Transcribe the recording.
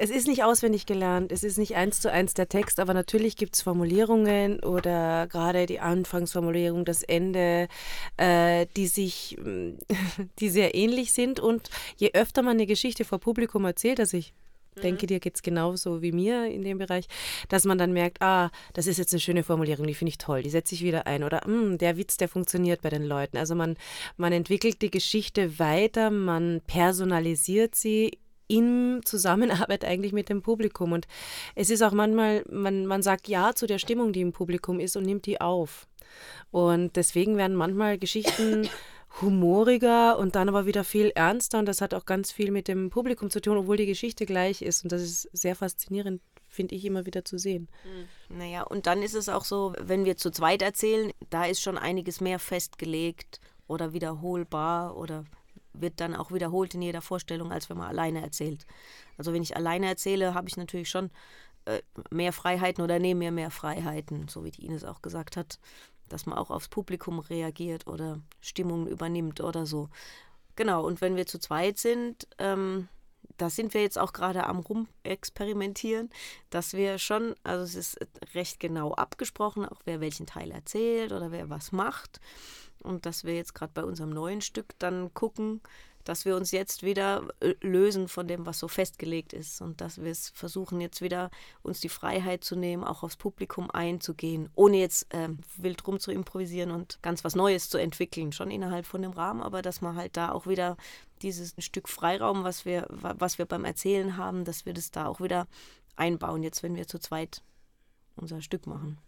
es ist nicht auswendig gelernt, es ist nicht eins zu eins der Text, aber natürlich gibt es Formulierungen oder gerade die Anfangsformulierung, das Ende, äh, die sich, die sehr ähnlich sind. Und je öfter man eine Geschichte vor Publikum erzählt, also ich denke, dir geht es genauso wie mir in dem Bereich, dass man dann merkt, ah, das ist jetzt eine schöne Formulierung, die finde ich toll, die setze ich wieder ein. Oder hm, der Witz, der funktioniert bei den Leuten. Also man, man entwickelt die Geschichte weiter, man personalisiert sie in Zusammenarbeit eigentlich mit dem Publikum. Und es ist auch manchmal, man, man sagt Ja zu der Stimmung, die im Publikum ist und nimmt die auf. Und deswegen werden manchmal Geschichten humoriger und dann aber wieder viel ernster. Und das hat auch ganz viel mit dem Publikum zu tun, obwohl die Geschichte gleich ist. Und das ist sehr faszinierend, finde ich, immer wieder zu sehen. Hm. Naja, und dann ist es auch so, wenn wir zu zweit erzählen, da ist schon einiges mehr festgelegt oder wiederholbar oder wird dann auch wiederholt in jeder Vorstellung, als wenn man alleine erzählt. Also wenn ich alleine erzähle, habe ich natürlich schon äh, mehr Freiheiten oder nehme mir mehr Freiheiten, so wie die Ines auch gesagt hat dass man auch aufs Publikum reagiert oder Stimmungen übernimmt oder so. Genau, und wenn wir zu zweit sind, ähm, da sind wir jetzt auch gerade am Rumexperimentieren, dass wir schon, also es ist recht genau abgesprochen, auch wer welchen Teil erzählt oder wer was macht. Und dass wir jetzt gerade bei unserem neuen Stück dann gucken, dass wir uns jetzt wieder äh, lösen von dem, was so festgelegt ist und dass wir es versuchen jetzt wieder uns die Freiheit zu nehmen, auch aufs Publikum einzugehen, ohne jetzt ähm, wild rum zu improvisieren und ganz was Neues zu entwickeln, schon innerhalb von dem Rahmen, aber dass man halt da auch wieder dieses Stück Freiraum, was wir, was wir beim Erzählen haben, dass wir das da auch wieder einbauen, jetzt wenn wir zu zweit unser Stück machen.